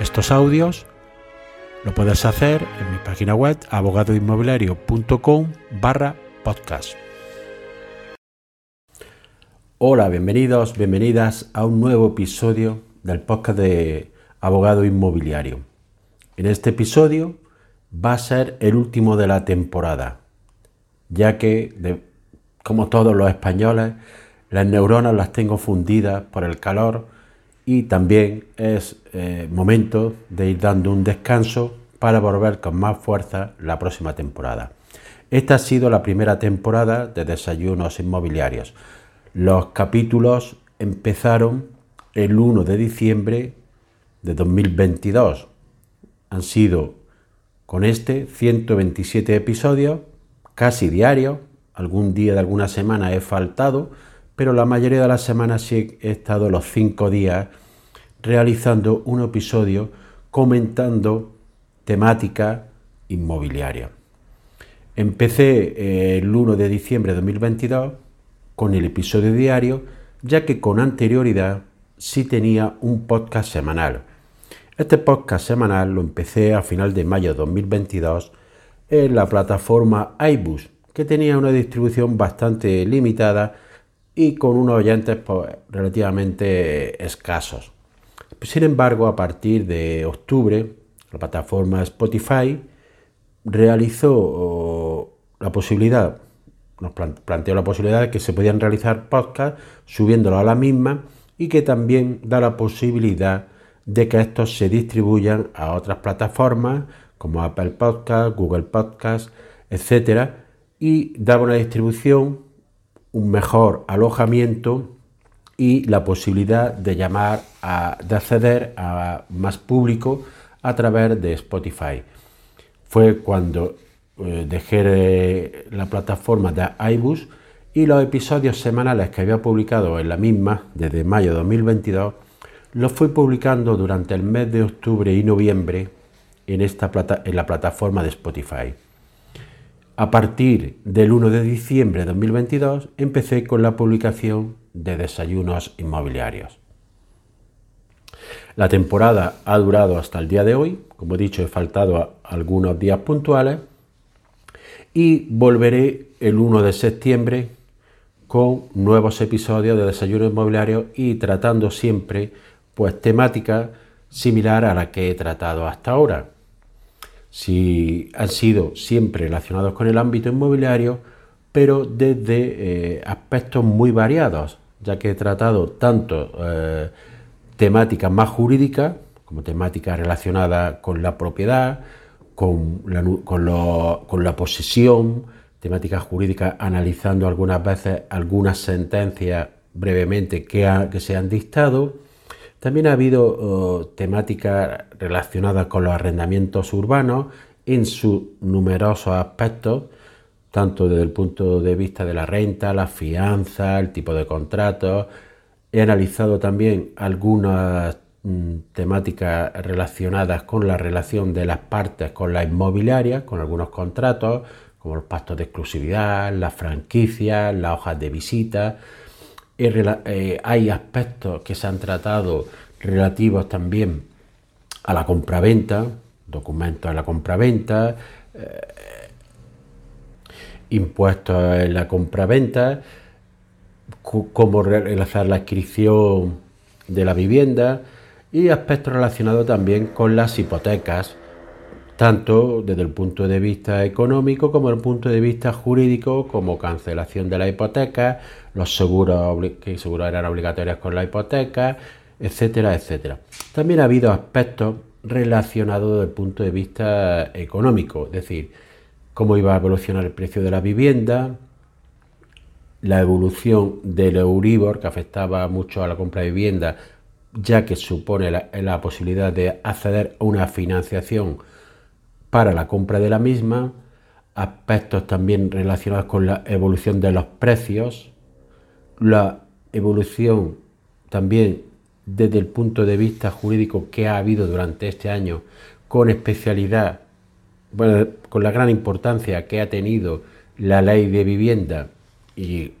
estos audios, lo puedes hacer en mi página web abogadoinmobiliario.com barra podcast. Hola, bienvenidos, bienvenidas a un nuevo episodio del podcast de Abogado Inmobiliario. En este episodio va a ser el último de la temporada, ya que, como todos los españoles, las neuronas las tengo fundidas por el calor y también es eh, momento de ir dando un descanso para volver con más fuerza la próxima temporada. Esta ha sido la primera temporada de Desayunos Inmobiliarios. Los capítulos empezaron el 1 de diciembre de 2022. Han sido con este 127 episodios, casi diarios. Algún día de alguna semana he faltado, pero la mayoría de las semanas sí he estado los cinco días realizando un episodio comentando temática inmobiliaria. Empecé eh, el 1 de diciembre de 2022 con el episodio diario, ya que con anterioridad sí tenía un podcast semanal. Este podcast semanal lo empecé a final de mayo de 2022 en la plataforma iBus, que tenía una distribución bastante limitada y con unos oyentes pues, relativamente escasos. Sin embargo, a partir de octubre, la plataforma Spotify realizó la posibilidad, nos planteó la posibilidad de que se podían realizar podcasts subiéndolo a la misma y que también da la posibilidad de que estos se distribuyan a otras plataformas como Apple Podcast, Google Podcast, etcétera, y daba una distribución, un mejor alojamiento y la posibilidad de llamar a, de acceder a más público a través de Spotify. Fue cuando eh, dejé eh, la plataforma de iBus y los episodios semanales que había publicado en la misma desde mayo de 2022 los fui publicando durante el mes de octubre y noviembre en, esta plata, en la plataforma de Spotify. A partir del 1 de diciembre de 2022 empecé con la publicación de desayunos inmobiliarios. La temporada ha durado hasta el día de hoy, como he dicho, he faltado algunos días puntuales y volveré el 1 de septiembre con nuevos episodios de Desayuno Inmobiliario y tratando siempre pues temática similar a la que he tratado hasta ahora. Si han sido siempre relacionados con el ámbito inmobiliario, pero desde eh, aspectos muy variados, ya que he tratado tanto eh, temáticas más jurídicas, como temáticas relacionadas con la propiedad, con la, con la posesión, temáticas jurídicas analizando algunas veces algunas sentencias brevemente que, que se han dictado. También ha habido oh, temáticas relacionadas con los arrendamientos urbanos en sus numerosos aspectos, tanto desde el punto de vista de la renta, la fianza, el tipo de contratos. He analizado también algunas mm, temáticas relacionadas con la relación de las partes con la inmobiliaria, con algunos contratos, como los pactos de exclusividad, las franquicias, las hojas de visita. Eh, hay aspectos que se han tratado relativos también a la compraventa, documentos de la compraventa, eh, impuestos en la compraventa, cómo realizar la inscripción de la vivienda y aspectos relacionados también con las hipotecas, tanto desde el punto de vista económico como desde el punto de vista jurídico, como cancelación de la hipoteca, los seguros que seguros eran obligatorios con la hipoteca, etcétera, etcétera. También ha habido aspectos relacionados desde el punto de vista económico, es decir, cómo iba a evolucionar el precio de la vivienda, la evolución del Euribor, que afectaba mucho a la compra de vivienda ya que supone la, posibilidad de acceder a una financiación para la compra de la misma, aspectos también relacionados con la evolución de los precios, la evolución también desde el punto de vista jurídico que ha habido durante este año, con especialidad, bueno, con la gran importancia que ha tenido la ley de vivienda y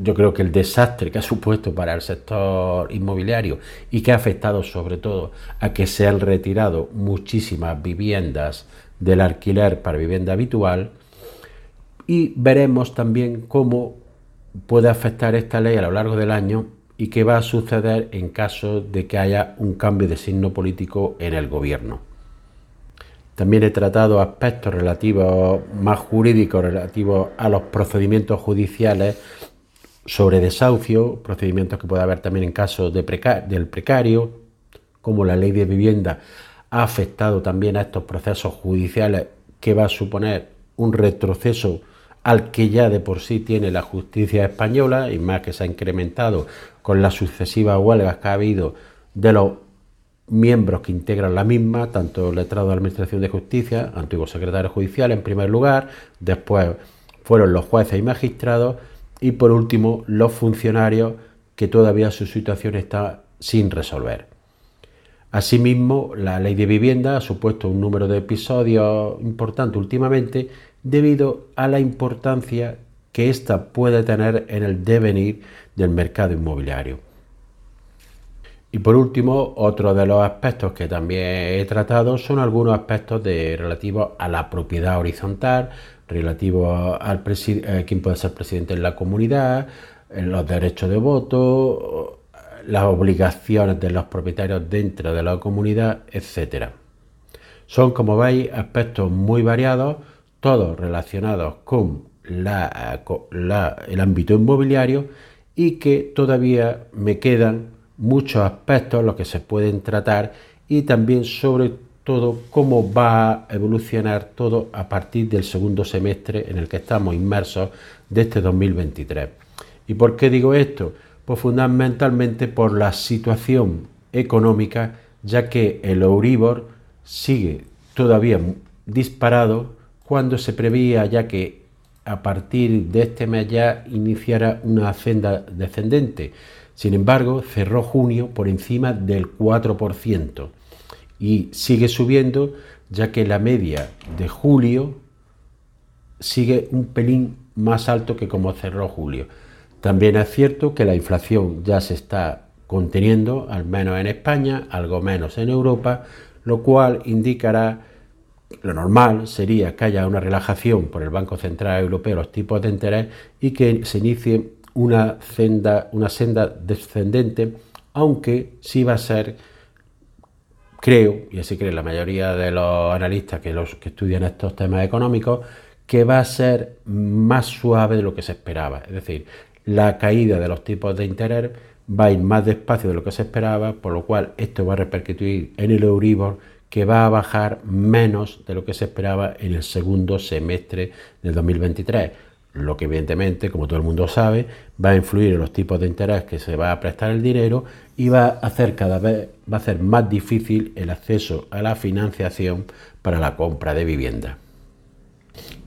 yo creo que el desastre que ha supuesto para el sector inmobiliario y que ha afectado sobre todo a que se han retirado muchísimas viviendas del alquiler para vivienda habitual y veremos también cómo puede afectar esta ley a lo largo del año y qué va a suceder en caso de que haya un cambio de signo político en el gobierno. También he tratado aspectos relativos más jurídicos relativos a los procedimientos judiciales sobre desahucio, procedimientos que puede haber también en caso de del precario, como la ley de vivienda ha afectado también a estos procesos judiciales que va a suponer un retroceso al que ya de por sí tiene la justicia española y más que se ha incrementado con las sucesivas huelgas que ha habido de los miembros que integran la misma, tanto letrado de Administración de Justicia, antiguo secretario judicial en primer lugar, después fueron los jueces y magistrados y por último los funcionarios que todavía su situación está sin resolver. Asimismo, la ley de vivienda ha supuesto un número de episodios importante últimamente debido a la importancia que ésta puede tener en el devenir del mercado inmobiliario. Y por último, otro de los aspectos que también he tratado son algunos aspectos de, relativos a la propiedad horizontal, relativos al eh, quién puede ser presidente en la comunidad, los derechos de voto, las obligaciones de los propietarios dentro de la comunidad, etc. Son, como veis, aspectos muy variados, todos relacionados con el ámbito inmobiliario y que todavía me quedan muchos aspectos los que se pueden tratar y también sobre todo cómo va a evolucionar todo a partir del segundo semestre en el que estamos inmersos de este 2023. ¿Y por qué digo esto? Pues fundamentalmente por la situación económica, ya que el Euribor sigue todavía disparado cuando se preveía ya que a partir de este mes ya iniciara una senda descendente. Sin embargo, cerró junio por encima del 4% y sigue subiendo ya que la media de julio sigue un pelín más alto que como cerró julio. También es cierto que la inflación ya se está conteniendo, al menos en España, algo menos en Europa, lo cual indicará lo normal sería que haya una relajación por el Banco Central Europeo los tipos de interés y que se inicie una senda, una senda descendente, aunque sí va a ser, creo, y así cree la mayoría de los analistas que, los, que estudian estos temas económicos, que va a ser más suave de lo que se esperaba. Es decir, la caída de los tipos de interés va a ir más despacio de lo que se esperaba, por lo cual esto va a repercutir en el Euribor que va a bajar menos de lo que se esperaba en el segundo semestre del 2023 lo que evidentemente, como todo el mundo sabe, va a influir en los tipos de interés que se va a prestar el dinero y va a hacer cada vez va a hacer más difícil el acceso a la financiación para la compra de vivienda.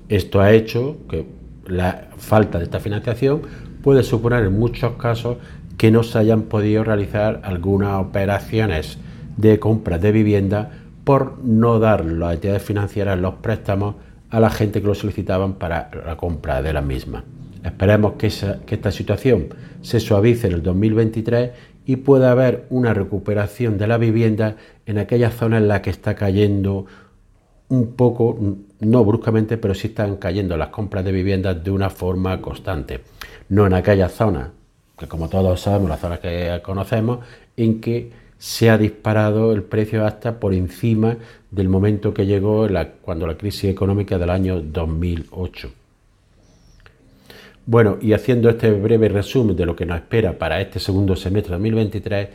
Esto ha hecho que la falta de esta financiación puede suponer en muchos casos que no se hayan podido realizar algunas operaciones de compra de vivienda por no dar las entidades financieras los préstamos a la gente que lo solicitaban para la compra de la misma. Esperemos que, esta situación se suavice en el 2023 y pueda haber una recuperación de la vivienda en aquellas zonas en las que está cayendo un poco, no bruscamente, pero sí están cayendo las compras de viviendas de una forma constante. No en aquellas zonas, que como todos sabemos, las zonas que conocemos, en que se ha disparado el precio hasta por encima del momento que llegó cuando la crisis económica del año 2008. Bueno, y haciendo este breve resumen de lo que nos espera para este segundo semestre de 2023,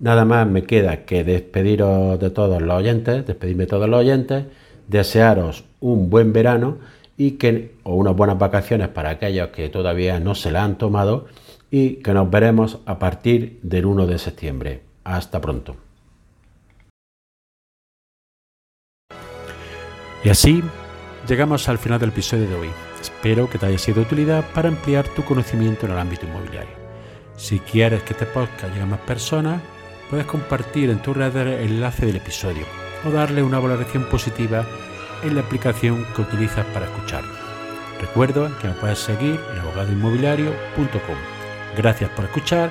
nada más me queda que despediros de todos los oyentes, despedirme de todos los oyentes, desearos un buen verano y que, o unas buenas vacaciones para aquellos que todavía no se la han tomado y que nos veremos a partir del 1 de septiembre. Hasta pronto. Y así llegamos al final del episodio de hoy. Espero que te haya sido de utilidad para ampliar tu conocimiento en el ámbito inmobiliario. Si quieres que este podcast llegue a más personas, puedes compartir en tu red el enlace del episodio o darle una valoración positiva en la aplicación que utilizas para escucharlo. Recuerda que me puedes seguir en abogadoinmobiliario.com. Gracias por escuchar,